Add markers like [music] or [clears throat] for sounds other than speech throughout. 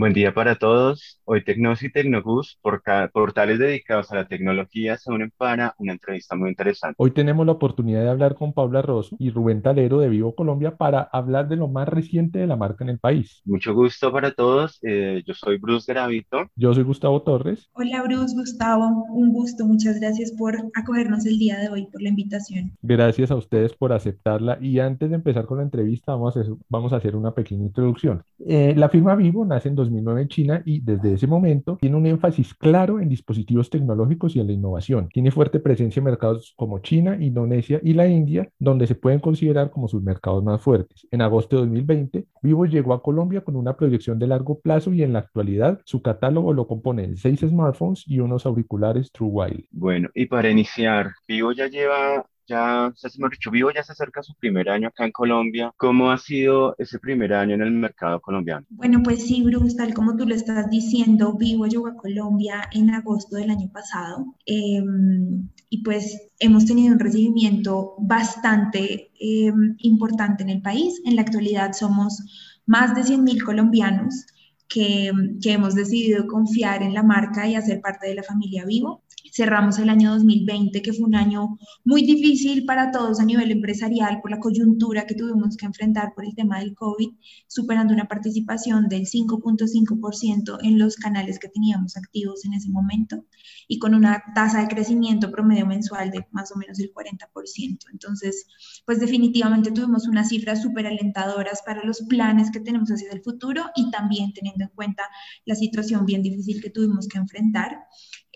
Buen día para todos. Hoy Tecnos y Tecnobús, por portales dedicados a la tecnología, se unen para una entrevista muy interesante. Hoy tenemos la oportunidad de hablar con Paula Rosso y Rubén Talero de Vivo Colombia para hablar de lo más reciente de la marca en el país. Mucho gusto para todos. Eh, yo soy Bruce Gravito. Yo soy Gustavo Torres. Hola Bruce, Gustavo. Un gusto. Muchas gracias por acogernos el día de hoy, por la invitación. Gracias a ustedes por aceptarla. Y antes de empezar con la entrevista, vamos a hacer, vamos a hacer una pequeña introducción. Eh, la firma Vivo nace en 2009 en China y desde ese momento tiene un énfasis claro en dispositivos tecnológicos y en la innovación. Tiene fuerte presencia en mercados como China, Indonesia y la India, donde se pueden considerar como sus mercados más fuertes. En agosto de 2020, Vivo llegó a Colombia con una proyección de largo plazo y en la actualidad su catálogo lo componen seis smartphones y unos auriculares True Wireless. Bueno, y para iniciar, Vivo ya lleva ya, se hemos dicho, Vivo ya se acerca su primer año acá en Colombia. ¿Cómo ha sido ese primer año en el mercado colombiano? Bueno, pues sí, Bruce, tal como tú lo estás diciendo, Vivo llegó a Colombia en agosto del año pasado em, y pues hemos tenido un recibimiento bastante em, importante en el país. En la actualidad somos más de 100.000 colombianos que, que hemos decidido confiar en la marca y hacer parte de la familia Vivo. Cerramos el año 2020, que fue un año muy difícil para todos a nivel empresarial por la coyuntura que tuvimos que enfrentar por el tema del COVID, superando una participación del 5.5% en los canales que teníamos activos en ese momento y con una tasa de crecimiento promedio mensual de más o menos el 40%. Entonces, pues definitivamente tuvimos unas cifras súper alentadoras para los planes que tenemos hacia el futuro y también teniendo en cuenta la situación bien difícil que tuvimos que enfrentar.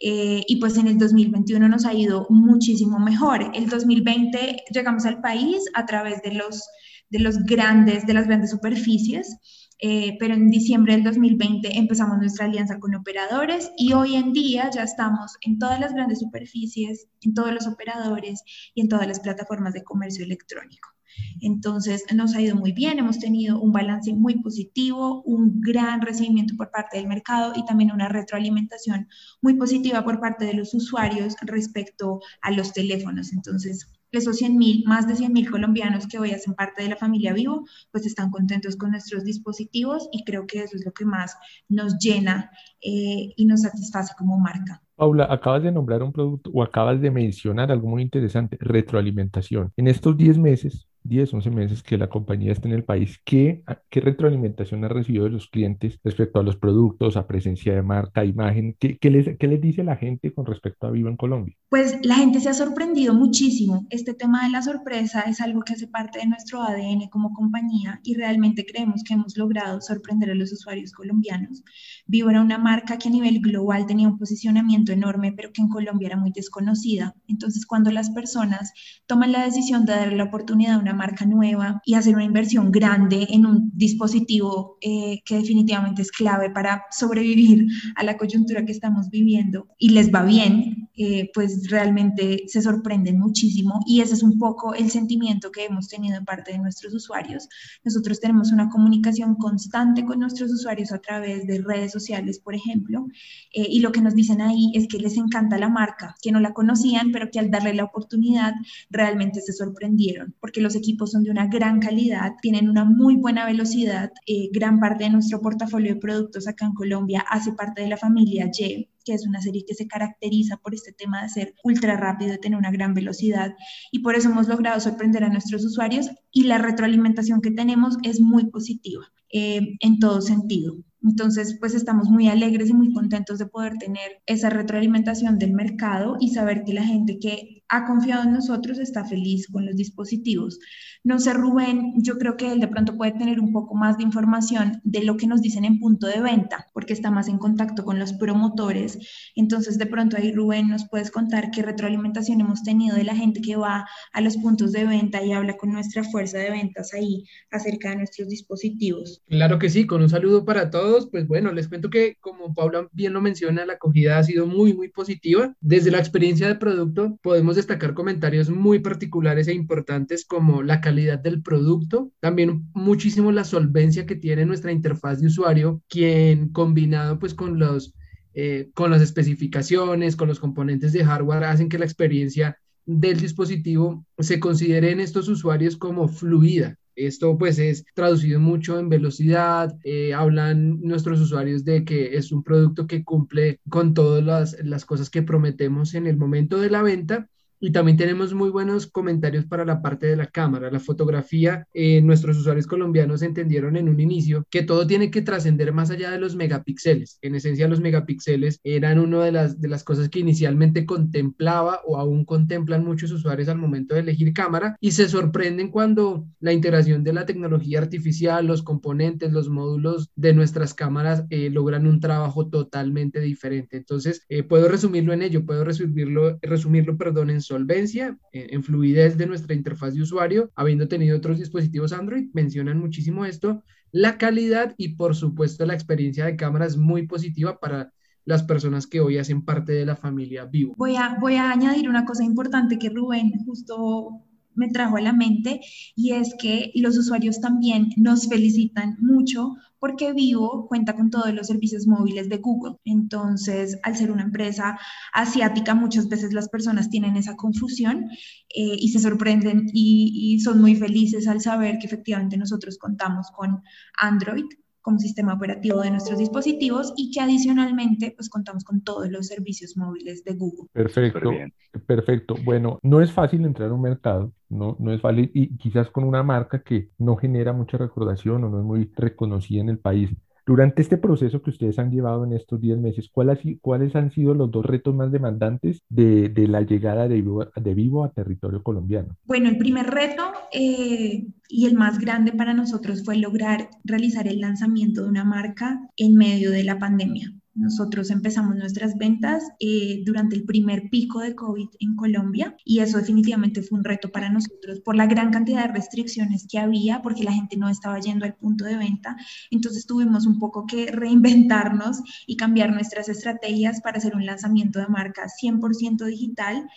Eh, y pues en el 2021 nos ha ido muchísimo mejor. El 2020 llegamos al país a través de los, de los grandes, de las grandes superficies, eh, pero en diciembre del 2020 empezamos nuestra alianza con operadores y hoy en día ya estamos en todas las grandes superficies, en todos los operadores y en todas las plataformas de comercio electrónico. Entonces, nos ha ido muy bien, hemos tenido un balance muy positivo, un gran recibimiento por parte del mercado y también una retroalimentación muy positiva por parte de los usuarios respecto a los teléfonos. Entonces, esos 100 mil, más de 100 mil colombianos que hoy hacen parte de la familia Vivo, pues están contentos con nuestros dispositivos y creo que eso es lo que más nos llena eh, y nos satisface como marca. Paula, acabas de nombrar un producto o acabas de mencionar algo muy interesante, retroalimentación. En estos 10 meses, 10, 11 meses que la compañía está en el país, ¿qué, qué retroalimentación ha recibido de los clientes respecto a los productos, a presencia de marca, imagen? ¿Qué, qué, les, qué les dice la gente con respecto a Vivo en Colombia? Pues la gente se ha sorprendido muchísimo. Este tema de la sorpresa es algo que hace parte de nuestro ADN como compañía y realmente creemos que hemos logrado sorprender a los usuarios colombianos. Vivo era una marca que a nivel global tenía un posicionamiento enorme, pero que en Colombia era muy desconocida. Entonces, cuando las personas toman la decisión de darle la oportunidad a una marca nueva y hacer una inversión grande en un dispositivo eh, que definitivamente es clave para sobrevivir a la coyuntura que estamos viviendo y les va bien, eh, pues realmente se sorprenden muchísimo y ese es un poco el sentimiento que hemos tenido en parte de nuestros usuarios. Nosotros tenemos una comunicación constante con nuestros usuarios a través de redes sociales, por ejemplo, eh, y lo que nos dicen ahí es que les encanta la marca, que no la conocían, pero que al darle la oportunidad realmente se sorprendieron, porque los equipos son de una gran calidad, tienen una muy buena velocidad, eh, gran parte de nuestro portafolio de productos acá en Colombia hace parte de la familia Y, que es una serie que se caracteriza por este tema de ser ultra rápido, de tener una gran velocidad y por eso hemos logrado sorprender a nuestros usuarios y la retroalimentación que tenemos es muy positiva eh, en todo sentido. Entonces, pues estamos muy alegres y muy contentos de poder tener esa retroalimentación del mercado y saber que la gente que ha confiado en nosotros está feliz con los dispositivos. No sé, Rubén, yo creo que él de pronto puede tener un poco más de información de lo que nos dicen en punto de venta, porque está más en contacto con los promotores. Entonces, de pronto ahí, Rubén, nos puedes contar qué retroalimentación hemos tenido de la gente que va a los puntos de venta y habla con nuestra fuerza de ventas ahí acerca de nuestros dispositivos. Claro que sí, con un saludo para todos pues bueno, les cuento que como Paula bien lo menciona, la acogida ha sido muy, muy positiva. Desde la experiencia de producto podemos destacar comentarios muy particulares e importantes como la calidad del producto, también muchísimo la solvencia que tiene nuestra interfaz de usuario, quien combinado pues con los... Eh, con las especificaciones, con los componentes de hardware, hacen que la experiencia del dispositivo se considere en estos usuarios como fluida. Esto pues es traducido mucho en velocidad, eh, hablan nuestros usuarios de que es un producto que cumple con todas las, las cosas que prometemos en el momento de la venta y también tenemos muy buenos comentarios para la parte de la cámara, la fotografía. Eh, nuestros usuarios colombianos entendieron en un inicio que todo tiene que trascender más allá de los megapíxeles. En esencia, los megapíxeles eran una de las, de las cosas que inicialmente contemplaba o aún contemplan muchos usuarios al momento de elegir cámara y se sorprenden cuando la integración de la tecnología artificial, los componentes, los módulos de nuestras cámaras eh, logran un trabajo totalmente diferente. Entonces, eh, puedo resumirlo en ello, puedo resumirlo, resumirlo, perdón, en solvencia, en, fluidez de nuestra interfaz de usuario, habiendo tenido otros dispositivos Android, mencionan muchísimo esto, la calidad y por supuesto la experiencia de cámara es muy positiva para las personas que hoy hacen parte de la familia Vivo. Voy a, voy a añadir una cosa importante que Rubén justo me trajo a la mente y es que los usuarios también nos felicitan mucho porque Vivo cuenta con todos los servicios móviles de Google. Entonces, al ser una empresa asiática, muchas veces las personas tienen esa confusión eh, y se sorprenden y, y son muy felices al saber que efectivamente nosotros contamos con Android como sistema operativo de nuestros dispositivos y que adicionalmente pues contamos con todos los servicios móviles de Google. Perfecto, perfecto. Bueno, no es fácil entrar a un mercado, no, no es fácil y quizás con una marca que no genera mucha recordación o no es muy reconocida en el país. Durante este proceso que ustedes han llevado en estos 10 meses, ¿cuáles han sido los dos retos más demandantes de, la llegada de Vivo, de Vivo, a territorio colombiano? Bueno, el primer reto eh, y el más grande para nosotros fue lograr realizar el lanzamiento de una marca en medio de la pandemia. Nosotros empezamos nuestras ventas eh, durante el primer pico de COVID en Colombia y eso definitivamente fue un reto para nosotros por la gran cantidad de restricciones que había, porque la gente no estaba yendo al punto de venta. Entonces tuvimos un poco que reinventarnos y cambiar nuestras estrategias para hacer un lanzamiento de marca 100% digital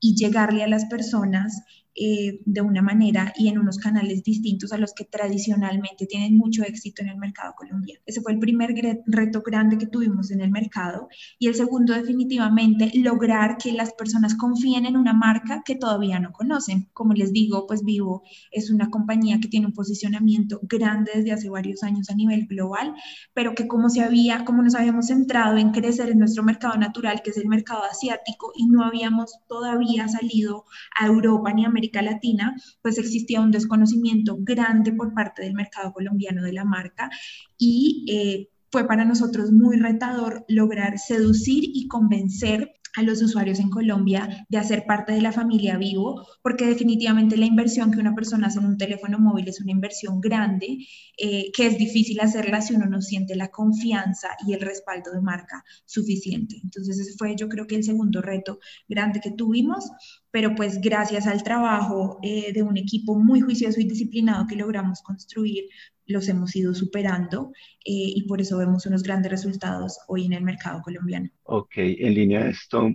y llegarle a las personas eh, de una manera y en unos canales distintos a los que tradicionalmente tienen mucho éxito en el mercado colombiano. Ese fue el primer reto grande que tuvimos en el mercado. Y el segundo, definitivamente, lograr que las personas confíen en una marca que todavía no conocen. Como les digo, pues Vivo es una compañía que tiene un posicionamiento grande desde hace varios años a nivel global, pero que como se había, como nos habíamos centrado en crecer en nuestro mercado natural, que es el mercado asiático, y no habíamos todavía salido a Europa ni a América Latina, pues existía un desconocimiento grande por parte del mercado colombiano de la marca y eh, fue para nosotros muy retador lograr seducir y convencer a los usuarios en Colombia de hacer parte de la familia Vivo, porque definitivamente la inversión que una persona hace en un teléfono móvil es una inversión grande, eh, que es difícil hacerla si uno no siente la confianza y el respaldo de marca suficiente. Entonces ese fue yo creo que el segundo reto grande que tuvimos, pero pues gracias al trabajo eh, de un equipo muy juicioso y disciplinado que logramos construir, los hemos ido superando eh, y por eso vemos unos grandes resultados hoy en el mercado colombiano. Ok, en línea de esto,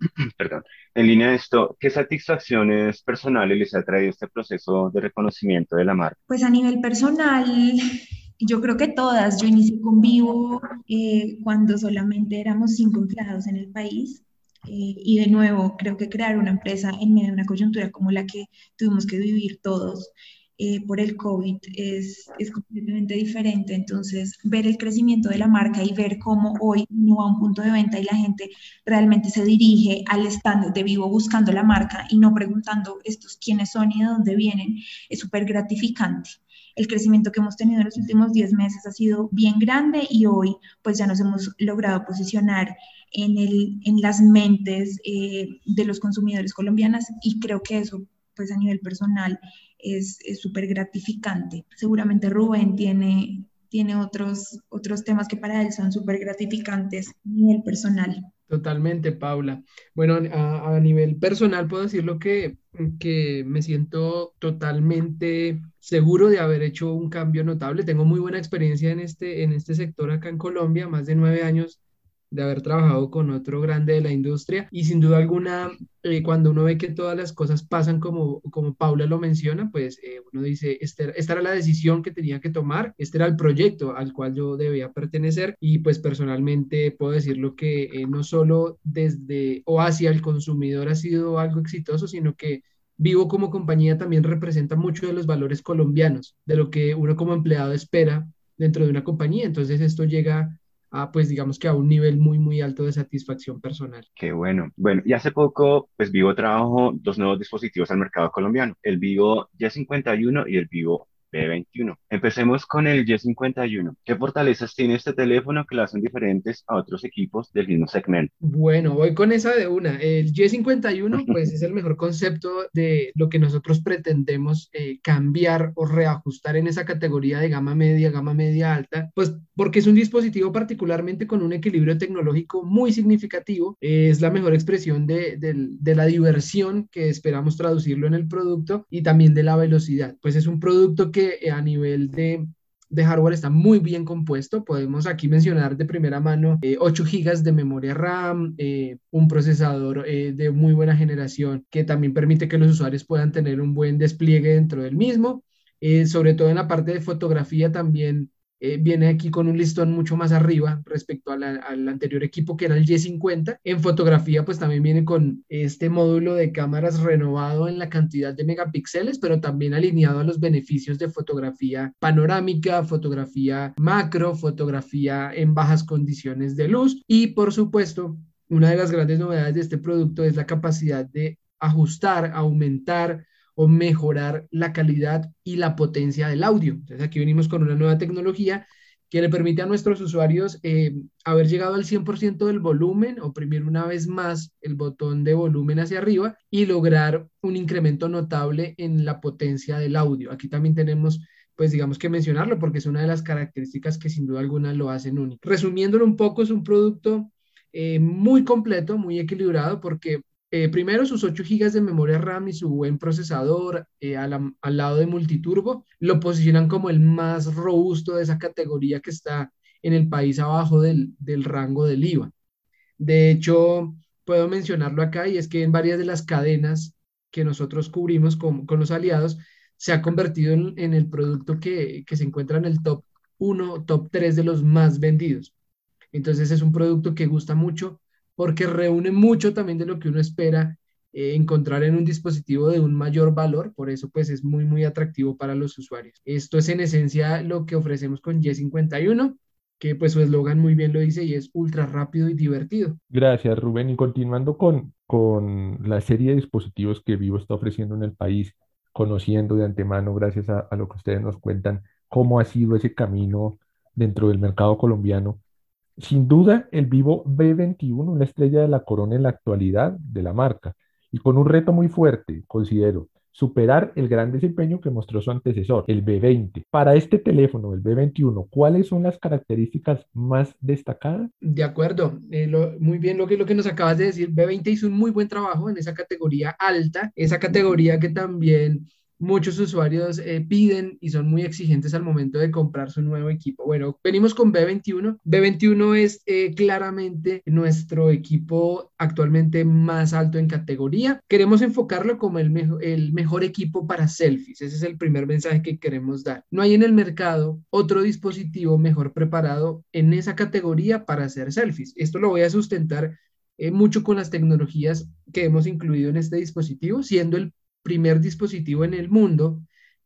[clears throat] perdón, en línea de esto, ¿qué satisfacciones personales les ha traído este proceso de reconocimiento de la marca? Pues a nivel personal, yo creo que todas. Yo inicié con Vivo eh, cuando solamente éramos cinco empleados en el país. Eh, y de nuevo, creo que crear una empresa en medio de una coyuntura como la que tuvimos que vivir todos eh, por el COVID es, es, completamente diferente. Entonces, ver el crecimiento de la marca y ver cómo hoy no va a un punto de venta y la gente realmente se dirige al stand de vivo buscando la marca y no preguntando estos quiénes son y de dónde vienen, es súper gratificante. El crecimiento que hemos tenido en los últimos 10 meses ha sido bien grande y hoy pues ya nos hemos logrado posicionar en, el, en las mentes eh, de los consumidores colombianas y creo que eso pues a nivel personal es súper gratificante. Seguramente Rubén tiene, tiene otros, otros temas que para él son súper gratificantes a nivel personal. Totalmente, Paula. Bueno, a, a, nivel personal puedo decir lo que, que me siento totalmente seguro de haber hecho un cambio notable. Tengo muy buena experiencia en este, en este sector acá en Colombia, más de nueve años de haber trabajado con otro grande de la industria y sin duda alguna eh, cuando uno ve que todas las cosas pasan como, como Paula lo menciona, pues eh, uno dice, este, esta era la decisión que tenía que tomar, este era el proyecto al cual yo debía pertenecer y pues personalmente puedo decirlo que eh, no solo desde o hacia el consumidor ha sido algo exitoso, sino que Vivo como compañía también representa mucho de los valores colombianos, de lo que uno como empleado espera dentro de una compañía. Entonces esto llega a, pues digamos que a un nivel muy, muy alto de satisfacción personal. Qué bueno. Bueno, y hace poco, pues Vivo trajo dos nuevos dispositivos al mercado colombiano, el Vivo Y51 y el Vivo B21. Empecemos con el Y51. ¿Qué fortalezas tiene este teléfono que lo hacen diferentes a otros equipos del mismo segmento? Bueno, voy con esa de una. El Y51 pues es el mejor concepto de lo que nosotros pretendemos eh, cambiar o reajustar en esa categoría de gama media, gama media alta, pues porque es un dispositivo particularmente con un equilibrio tecnológico muy significativo. es la mejor expresión de, de la diversión que esperamos traducirlo en el producto y también de la velocidad. Pues es un producto que eh, a nivel de, hardware está muy bien compuesto. Podemos aquí mencionar de primera mano 8 eh, GB de memoria RAM, eh, un procesador de muy buena generación que también permite que los usuarios puedan tener un buen despliegue dentro del mismo. sobre todo en la parte de fotografía también eh, viene aquí con un listón mucho más arriba respecto al anterior equipo que era el Y50. En fotografía pues también viene con este módulo de cámaras renovado en la cantidad de megapíxeles, pero también alineado a los beneficios de fotografía panorámica, fotografía macro, fotografía en bajas condiciones de luz y por supuesto una de las grandes novedades de este producto es la capacidad de ajustar, aumentar o mejorar la calidad y la potencia del audio. Entonces aquí venimos con una nueva tecnología que le permite a nuestros usuarios eh, haber llegado al 100% del volumen, oprimir una vez más el botón de volumen hacia arriba y lograr un incremento notable en la potencia del audio. Aquí también tenemos pues digamos que mencionarlo porque es una de las características que sin duda alguna lo hacen único. Resumiéndolo un poco, es un producto eh, muy completo, muy equilibrado porque eh, primero, sus 8 GB de memoria RAM y su buen procesador eh, al, lado de multiturbo lo posicionan como el más robusto de esa categoría que está en el país abajo del, rango del IVA. De hecho, puedo mencionarlo acá y es que en varias de las cadenas que nosotros cubrimos con, los aliados, se ha convertido en, en el producto que, que, se encuentra en el top 1, top 3 de los más vendidos. Entonces es un producto que gusta mucho porque reúne mucho también de lo que uno espera eh, encontrar en un dispositivo de un mayor valor, por eso pues es muy muy atractivo para los usuarios. Esto es en esencia lo que ofrecemos con Y51, que pues su eslogan muy bien lo dice y es ultra rápido y divertido. Gracias Rubén y continuando con, con la serie de dispositivos que Vivo está ofreciendo en el país, conociendo de antemano gracias a, a lo que ustedes nos cuentan, cómo ha sido ese camino dentro del mercado colombiano sin duda, el Vivo B21, una estrella de la corona en la actualidad de la marca, y con un reto muy fuerte, considero, superar el gran desempeño que mostró su antecesor, el B20. Para este teléfono, el B21, ¿cuáles son las características más destacadas? De acuerdo, eh, muy bien lo que, lo que nos acabas de decir. B20 hizo un muy buen trabajo en esa categoría alta, esa categoría que también muchos usuarios eh, piden y son muy exigentes al momento de comprar su nuevo equipo. Bueno, venimos con B21. B21 es eh, claramente nuestro equipo actualmente más alto en categoría. Queremos enfocarlo como el, mejor equipo para selfies. Ese es el primer mensaje que queremos dar. No hay en el mercado otro dispositivo mejor preparado en esa categoría para hacer selfies. Esto lo voy a sustentar eh, mucho con las tecnologías que hemos incluido en este dispositivo, siendo el primer dispositivo en el mundo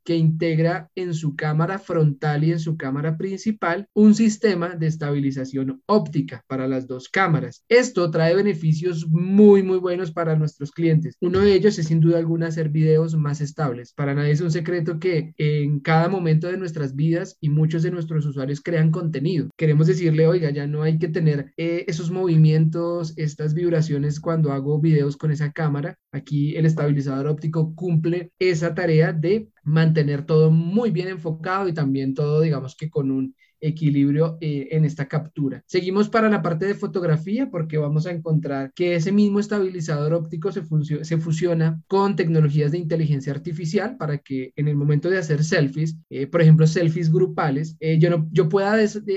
que integra en su cámara frontal y en su cámara principal un sistema de estabilización óptica para las dos cámaras. Esto trae beneficios muy, muy buenos para nuestros clientes. Uno de ellos es sin duda alguna hacer videos más estables. Para nadie es un secreto que en cada momento de nuestras vidas y muchos de nuestros usuarios crean contenido. Queremos decirle, oiga, ya no hay que tener eh, esos movimientos, estas vibraciones cuando hago videos con esa cámara. Aquí el estabilizador óptico cumple esa tarea de mantener todo muy bien enfocado y también todo, digamos que con un equilibrio eh, en esta captura. Seguimos para la parte de fotografía porque vamos a encontrar que ese mismo estabilizador óptico se, fusiona con tecnologías de inteligencia artificial para que en el momento de hacer selfies, eh, por ejemplo, selfies grupales, eh, yo, no, yo pueda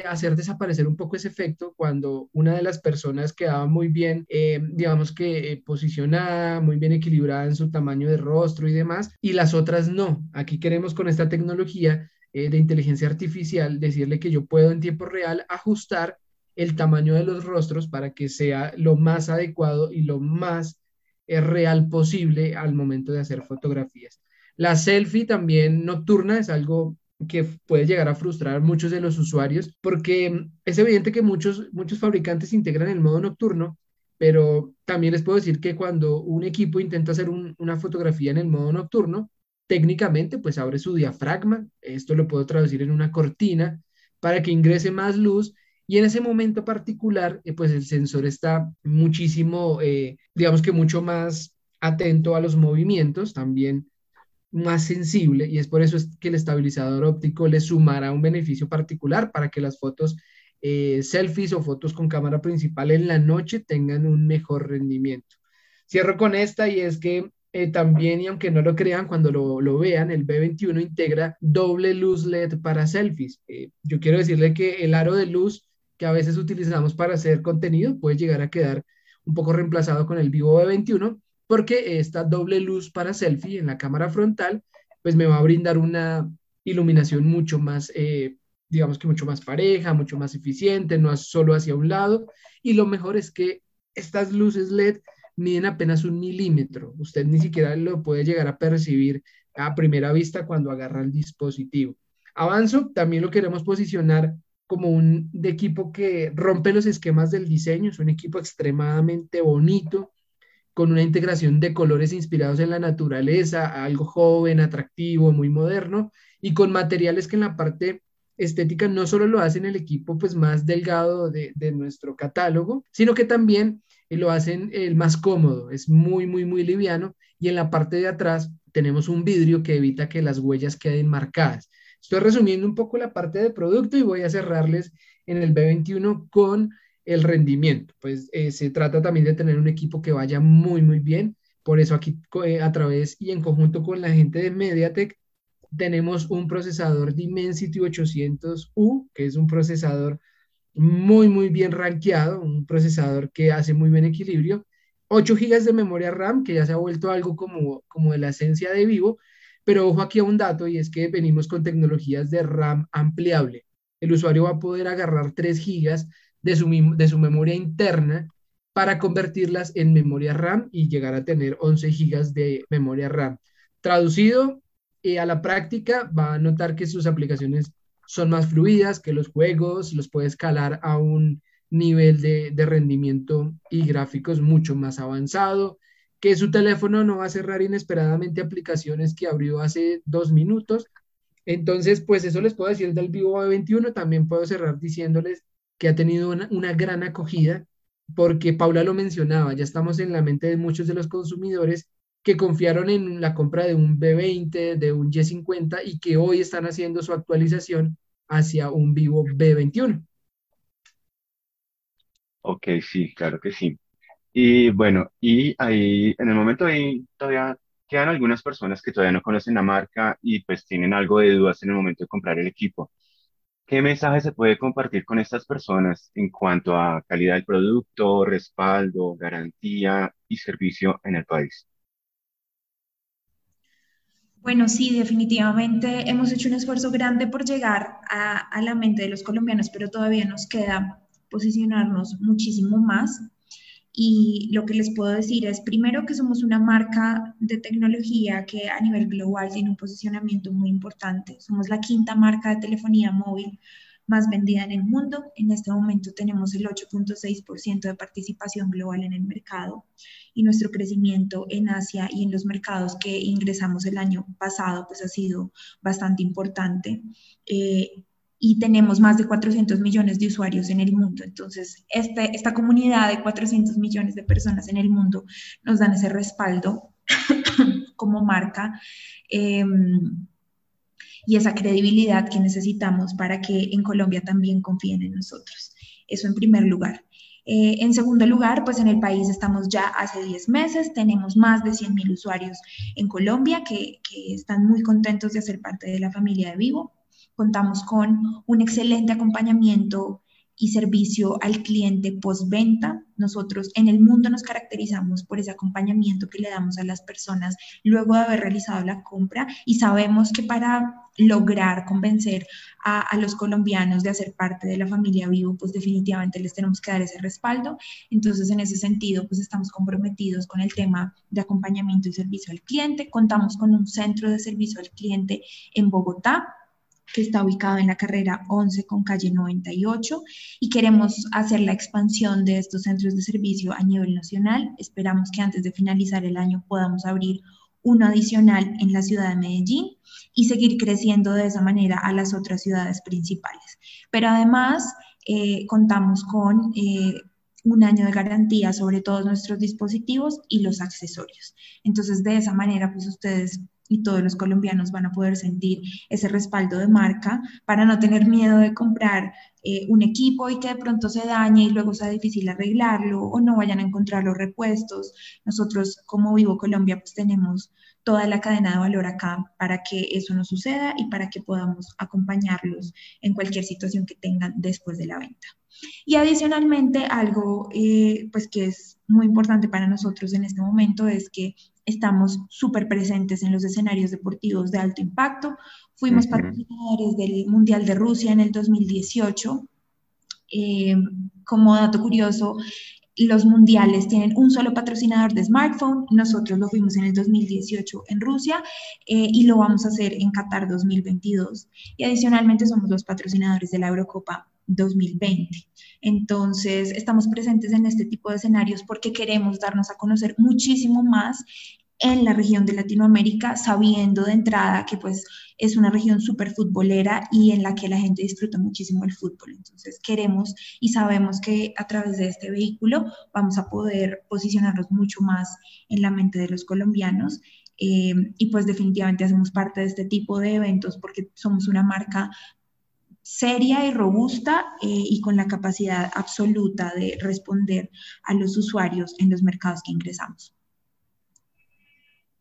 hacer desaparecer un poco ese efecto cuando una de las personas quedaba muy bien, digamos que posicionada, muy bien equilibrada en su tamaño de rostro y demás, y las otras no. Aquí queremos con esta tecnología eh, de inteligencia artificial, decirle que yo puedo en tiempo real ajustar el tamaño de los rostros para que sea lo más adecuado y lo más eh, real posible al momento de hacer fotografías. La selfie también nocturna es algo que puede llegar a frustrar a muchos de los usuarios porque es evidente que muchos, muchos fabricantes integran el modo nocturno, pero también les puedo decir que cuando un equipo intenta hacer una fotografía en el modo nocturno, técnicamente pues abre su diafragma, esto lo puedo traducir en una cortina para que ingrese más luz y en ese momento particular eh, pues el sensor está muchísimo, eh, digamos que mucho más atento a los movimientos, también más sensible y es por eso es que el estabilizador óptico le sumará un beneficio particular para que las fotos eh, selfies o fotos con cámara principal en la noche tengan un mejor rendimiento. Cierro con esta y es que eh, también, y aunque no lo crean, cuando lo, vean, el B21 integra doble luz LED para selfies. Eh, yo quiero decirle que el aro de luz que a veces utilizamos para hacer contenido puede llegar a quedar un poco reemplazado con el Vivo B21 porque esta doble luz para selfie en la cámara frontal, pues me va a brindar una iluminación mucho más, eh, digamos que mucho más pareja, mucho más eficiente, no solo hacia un lado. Y lo mejor es que estas luces LED miden apenas un milímetro. Usted ni siquiera lo puede llegar a percibir a primera vista cuando agarra el dispositivo. Avanzo, también lo queremos posicionar como un equipo que rompe los esquemas del diseño, es un equipo extremadamente bonito, con una integración de colores inspirados en la naturaleza, algo joven, atractivo, muy moderno, y con materiales que en la parte estética no solo lo hacen el equipo pues más delgado de, nuestro catálogo, sino que también lo hacen el más cómodo, es muy, muy, muy liviano, y en la parte de atrás tenemos un vidrio que evita que las huellas queden marcadas. Estoy resumiendo un poco la parte de producto y voy a cerrarles en el B21 con el rendimiento. Pues eh, se trata también de tener un equipo que vaya muy, muy bien. Por eso aquí eh, a través y en conjunto con la gente de MediaTek tenemos un procesador Dimensity 800U, que es un procesador muy, muy bien rankeado, un procesador que hace muy buen equilibrio. 8 GB de memoria RAM, que ya se ha vuelto algo como, como de la esencia de Vivo, pero ojo aquí a un dato y es que venimos con tecnologías de RAM ampliable. El usuario va a poder agarrar 3 GB de su, de su memoria interna para convertirlas en memoria RAM y llegar a tener 11 gigas de memoria RAM. Traducido eh, a la práctica, va a notar que sus aplicaciones son más fluidas, que los juegos los puede escalar a un nivel de, rendimiento y gráficos mucho más avanzado, que su teléfono no va a cerrar inesperadamente aplicaciones que abrió hace dos minutos. Entonces, pues eso les puedo decir del Vivo A21. También puedo cerrar diciéndoles que ha tenido una, gran acogida, porque Paula lo mencionaba, ya estamos en la mente de muchos de los consumidores que confiaron en la compra de un B20, de un Y50 y que hoy están haciendo su actualización hacia un Vivo B21. Ok, sí, claro que sí. Y bueno, y ahí, en el momento ahí todavía quedan algunas personas que todavía no conocen la marca y pues tienen algo de dudas en el momento de comprar el equipo. ¿Qué mensaje se puede compartir con estas personas en cuanto a calidad del producto, respaldo, garantía y servicio en el país? Bueno, sí, definitivamente hemos hecho un esfuerzo grande por llegar a, a la mente de los colombianos, pero todavía nos queda posicionarnos muchísimo más. Y lo que les puedo decir es, primero, que somos una marca de tecnología que a nivel global tiene un posicionamiento muy importante. Somos la quinta marca de telefonía móvil más vendida en el mundo. En este momento tenemos el 8.6% de participación global en el mercado y nuestro crecimiento en Asia y en los mercados que ingresamos el año pasado pues ha sido bastante importante. Eh, y tenemos más de 400 millones de usuarios en el mundo. Entonces, este, esta comunidad de 400 millones de personas en el mundo nos dan ese respaldo [coughs] como marca em, y esa credibilidad que necesitamos para que en Colombia también confíen en nosotros. Eso en primer lugar. Eh, en segundo lugar, pues en el país estamos ya hace 10 meses, tenemos más de 100 mil usuarios en Colombia que, que están muy contentos de ser parte de la familia de Vivo contamos con un excelente acompañamiento y servicio al cliente postventa. Nosotros en el mundo nos caracterizamos por ese acompañamiento que le damos a las personas luego de haber realizado la compra y sabemos que para lograr convencer a, los colombianos de hacer parte de la familia Vivo, pues definitivamente les tenemos que dar ese respaldo. Entonces, en ese sentido, pues estamos comprometidos con el tema de acompañamiento y servicio al cliente. Contamos con un centro de servicio al cliente en Bogotá que está ubicado en la carrera 11 con calle 98 y queremos hacer la expansión de estos centros de servicio a nivel nacional. Esperamos que antes de finalizar el año podamos abrir uno adicional en la ciudad de Medellín y seguir creciendo de esa manera a las otras ciudades principales. Pero además eh, contamos con eh, un año de garantía sobre todos nuestros dispositivos y los accesorios. Entonces, de esa manera, pues ustedes y todos los colombianos van a poder sentir ese respaldo de marca para no tener miedo de comprar eh, un equipo y que de pronto se dañe y luego sea difícil arreglarlo o no vayan a encontrar los repuestos. Nosotros como Vivo Colombia pues tenemos toda la cadena de valor acá para que eso no suceda y para que podamos acompañarlos en cualquier situación que tengan después de la venta. Y adicionalmente, algo eh, pues que es muy importante para nosotros en este momento es que estamos súper presentes en los escenarios deportivos de alto impacto. Fuimos patrocinadores del Mundial de Rusia en el 2018. Eh, como dato curioso, los mundiales tienen un solo patrocinador de smartphone. Nosotros lo fuimos en el 2018 en Rusia eh, y lo vamos a hacer en Qatar 2022. Y adicionalmente somos los patrocinadores de la Eurocopa 2020. Entonces, estamos presentes en este tipo de escenarios porque queremos darnos a conocer muchísimo más en la región de Latinoamérica, sabiendo de entrada que pues es una región súper futbolera y en la que la gente disfruta muchísimo el fútbol. Entonces queremos y sabemos que a través de este vehículo vamos a poder posicionarnos mucho más en la mente de los colombianos eh, y pues definitivamente hacemos parte de este tipo de eventos porque somos una marca seria y robusta eh, y con la capacidad absoluta de responder a los usuarios en los mercados que ingresamos.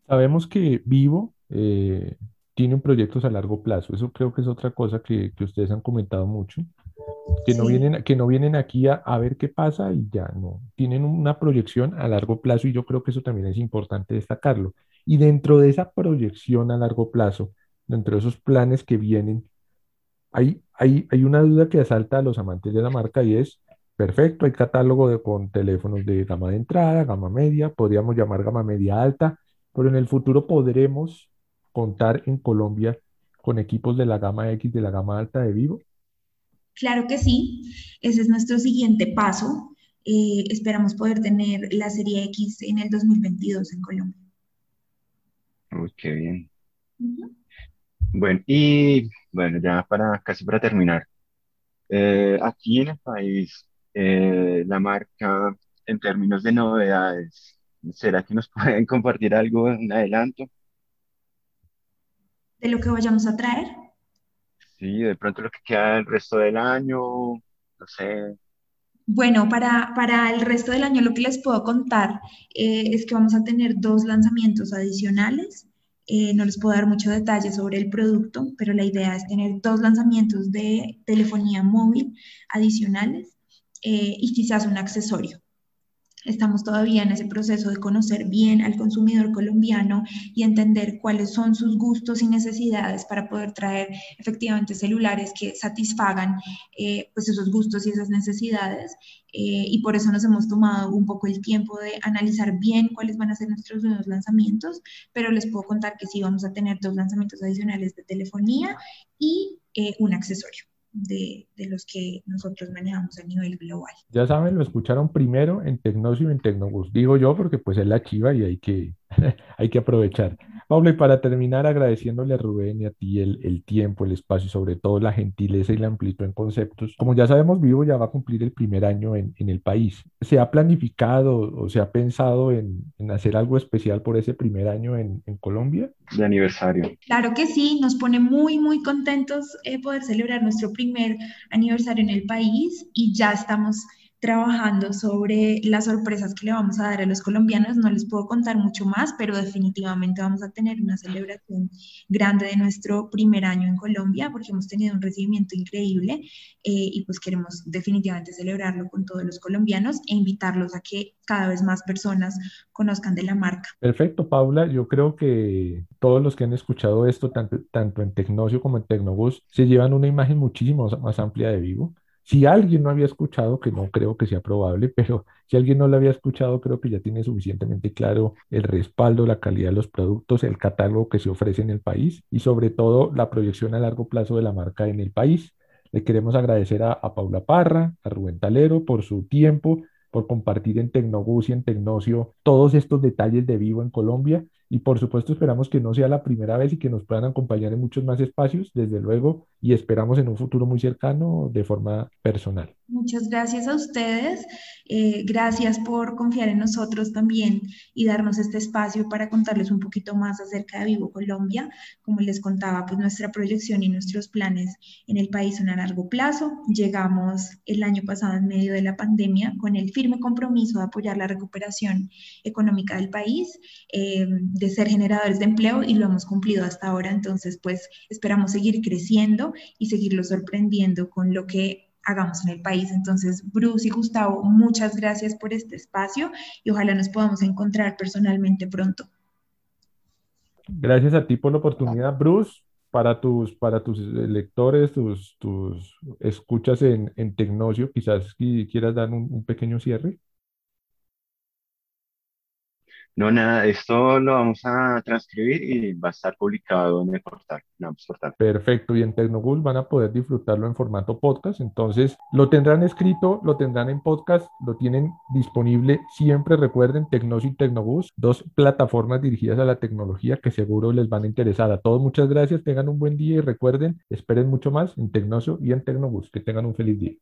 Sabemos que Vivo eh, tiene proyectos a largo plazo. Eso creo que es otra cosa que, que ustedes han comentado mucho. Que, no vienen, que no vienen aquí a, a, ver qué pasa y ya no. Tienen una proyección a largo plazo y yo creo que eso también es importante destacarlo. Y dentro de esa proyección a largo plazo, dentro de esos planes que vienen, hay, hay, hay una duda que asalta a los amantes de la marca y es, perfecto, hay catálogo de, con teléfonos de gama de entrada, gama media, podríamos llamar gama media alta pero en el futuro podremos contar en Colombia con equipos de la gama X, de la gama alta de Vivo. Claro que sí, ese es nuestro siguiente paso. Eh, esperamos poder tener la serie X en el 2022 en Colombia. Uy, qué bien. Bueno, y bueno, ya para casi para terminar, eh, aquí en el país, eh, la marca en términos de novedades, ¿Será que nos [laughs] pueden compartir algo en adelanto? ¿De lo que vayamos a traer? Sí, de pronto lo que queda el resto del año, no sé. Bueno, para, para el resto del año lo que les puedo contar eh, es que vamos a tener dos lanzamientos adicionales. Eh, no les puedo dar mucho detalle sobre el producto, pero la idea es tener dos lanzamientos de telefonía móvil adicionales eh, y quizás un accesorio. Estamos todavía en ese proceso de conocer bien al consumidor colombiano y entender cuáles son sus gustos y necesidades para poder traer efectivamente celulares que satisfagan eh, pues esos gustos y esas necesidades. Eh, y por eso nos hemos tomado un poco el tiempo de analizar bien cuáles van a ser nuestros nuevos lanzamientos, pero les puedo contar que sí vamos a tener dos lanzamientos adicionales de telefonía y eh, un accesorio de, los que nosotros manejamos a nivel global. Ya saben, lo escucharon primero en Tecnosio y en Tecnobus. Digo yo porque pues es la chiva y hay que, [laughs] hay que aprovechar. Pablo, y para terminar, agradeciéndole a Rubén y a ti el, el, tiempo, el espacio y sobre todo la gentileza y la amplitud en conceptos. Como ya sabemos, Vivo ya va a cumplir el primer año en, en el país. ¿Se ha planificado o se ha pensado en, en hacer algo especial por ese primer año en, en, Colombia? De aniversario. Claro que sí, nos pone muy, muy contentos eh, poder celebrar nuestro primer aniversario en el país y ya estamos trabajando sobre las sorpresas que le vamos a dar a los colombianos. No les puedo contar mucho más, pero definitivamente vamos a tener una celebración grande de nuestro primer año en Colombia porque hemos tenido un recibimiento increíble eh, y pues queremos definitivamente celebrarlo con todos los colombianos e invitarlos a que cada vez más personas conozcan de la marca. Perfecto, Paula. Yo creo que todos los que han escuchado esto, tanto, tanto en Tecnocio como en Tecnobus, se llevan una imagen muchísimo más amplia de Vivo. Si alguien no había escuchado, que no creo que sea probable, pero si alguien no lo había escuchado, creo que ya tiene suficientemente claro el respaldo, la calidad de los productos, el catálogo que se ofrece en el país y sobre todo la proyección a largo plazo de la marca en el país. Le queremos agradecer a, Paula Parra, a Rubén Talero por su tiempo, por compartir en Tecnobus y en Tecnocio todos estos detalles de Vivo en Colombia y por supuesto esperamos que no sea la primera vez y que nos puedan acompañar en muchos más espacios, desde luego, y esperamos en un futuro muy cercano de forma personal. Muchas gracias a ustedes. Eh, gracias por confiar en nosotros también y darnos este espacio para contarles un poquito más acerca de Vivo Colombia. Como les contaba, pues nuestra proyección y nuestros planes en el país son a largo plazo. Llegamos el año pasado en medio de la pandemia con el firme compromiso de apoyar la recuperación económica del país, eh, de ser generadores de empleo y lo hemos cumplido hasta ahora. Entonces, pues esperamos seguir creciendo y seguirlo sorprendiendo con lo que hagamos en el país. Entonces, Bruce y Gustavo, muchas gracias por este espacio y ojalá nos podamos encontrar personalmente pronto. Gracias a ti por la oportunidad, Bruce. Para tus, para tus lectores, tus, tus escuchas en, en Tecnocio, quizás quieras dar un pequeño cierre. No, nada, esto lo vamos a transcribir y va a estar publicado en el portal. portal. Perfecto, y en Tecnogul van a poder disfrutarlo en formato podcast. Entonces, lo tendrán escrito, lo tendrán en podcast, lo tienen disponible siempre. Recuerden, Tecnos y Tecnobus, dos plataformas dirigidas a la tecnología que seguro les van a interesar. A todos, muchas gracias, tengan un buen día y recuerden, esperen mucho más en Tecnosio y en Tecnobus. Que tengan un feliz día.